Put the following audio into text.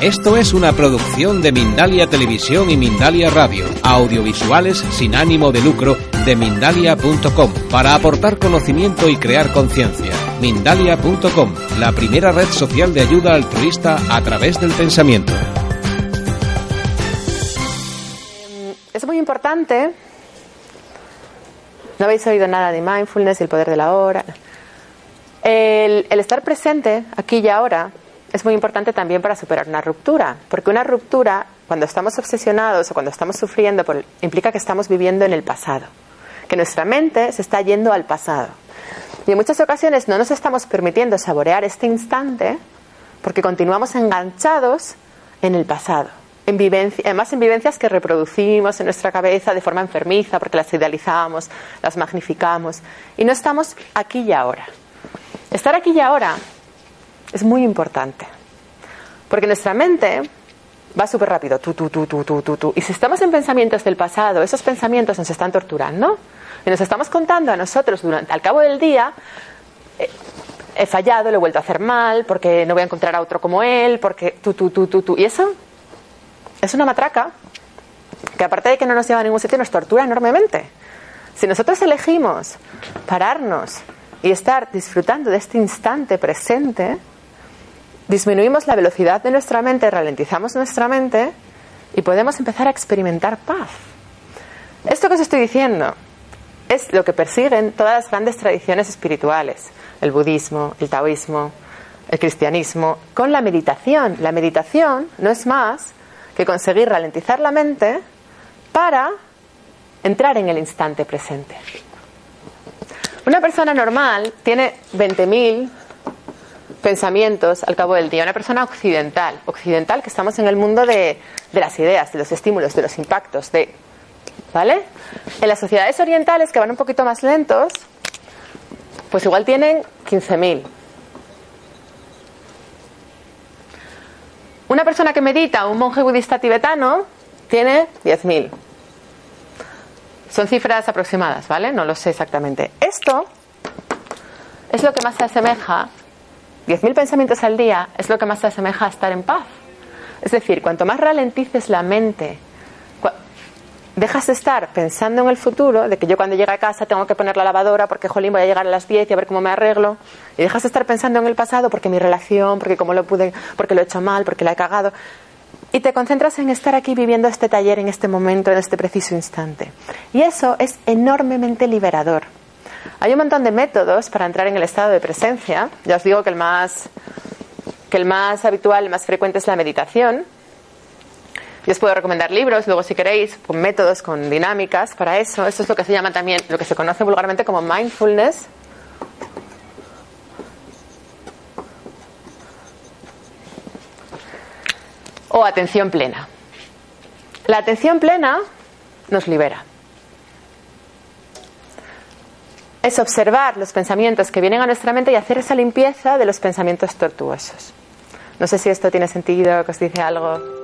Esto es una producción de Mindalia Televisión y Mindalia Radio, audiovisuales sin ánimo de lucro de mindalia.com, para aportar conocimiento y crear conciencia. Mindalia.com, la primera red social de ayuda altruista a través del pensamiento. Es muy importante. No habéis oído nada de mindfulness y el poder de la hora. El, el estar presente aquí y ahora es muy importante también para superar una ruptura, porque una ruptura, cuando estamos obsesionados o cuando estamos sufriendo, implica que estamos viviendo en el pasado, que nuestra mente se está yendo al pasado. Y en muchas ocasiones no nos estamos permitiendo saborear este instante porque continuamos enganchados en el pasado. En vivencia, además en vivencias que reproducimos en nuestra cabeza de forma enfermiza porque las idealizamos, las magnificamos y no estamos aquí y ahora. Estar aquí y ahora es muy importante. Porque nuestra mente va súper rápido. Y si estamos en pensamientos del pasado, esos pensamientos nos están torturando y nos estamos contando a nosotros durante, al cabo del día, eh, he fallado, lo he vuelto a hacer mal, porque no voy a encontrar a otro como él, porque tú, tú, tú, tú, tú. Y eso es una matraca que aparte de que no nos lleva a ningún sitio, nos tortura enormemente. Si nosotros elegimos pararnos y estar disfrutando de este instante presente, disminuimos la velocidad de nuestra mente, ralentizamos nuestra mente y podemos empezar a experimentar paz. Esto que os estoy diciendo es lo que persiguen todas las grandes tradiciones espirituales, el budismo, el taoísmo, el cristianismo, con la meditación. La meditación no es más que conseguir ralentizar la mente para entrar en el instante presente. Una persona normal tiene 20.000 pensamientos al cabo del día. Una persona occidental, occidental que estamos en el mundo de, de las ideas, de los estímulos, de los impactos, de ¿vale? En las sociedades orientales que van un poquito más lentos, pues igual tienen 15.000. Una persona que medita, un monje budista tibetano, tiene 10.000. Son cifras aproximadas, ¿vale? No lo sé exactamente. Esto es lo que más se asemeja, 10.000 pensamientos al día, es lo que más se asemeja a estar en paz. Es decir, cuanto más ralentices la mente, dejas de estar pensando en el futuro, de que yo cuando llegue a casa tengo que poner la lavadora porque, jolín, voy a llegar a las 10 y a ver cómo me arreglo, y dejas de estar pensando en el pasado porque mi relación, porque cómo lo pude, porque lo he hecho mal, porque la he cagado, y te concentras en estar aquí viviendo este taller en este momento, en este preciso instante. Y eso es enormemente liberador. Hay un montón de métodos para entrar en el estado de presencia. Ya os digo que el más, que el más habitual, el más frecuente es la meditación. Yo os puedo recomendar libros, luego si queréis, con métodos, con dinámicas para eso. Esto es lo que se llama también, lo que se conoce vulgarmente como mindfulness. O atención plena. La atención plena nos libera. Es observar los pensamientos que vienen a nuestra mente y hacer esa limpieza de los pensamientos tortuosos. No sé si esto tiene sentido, que os dice algo.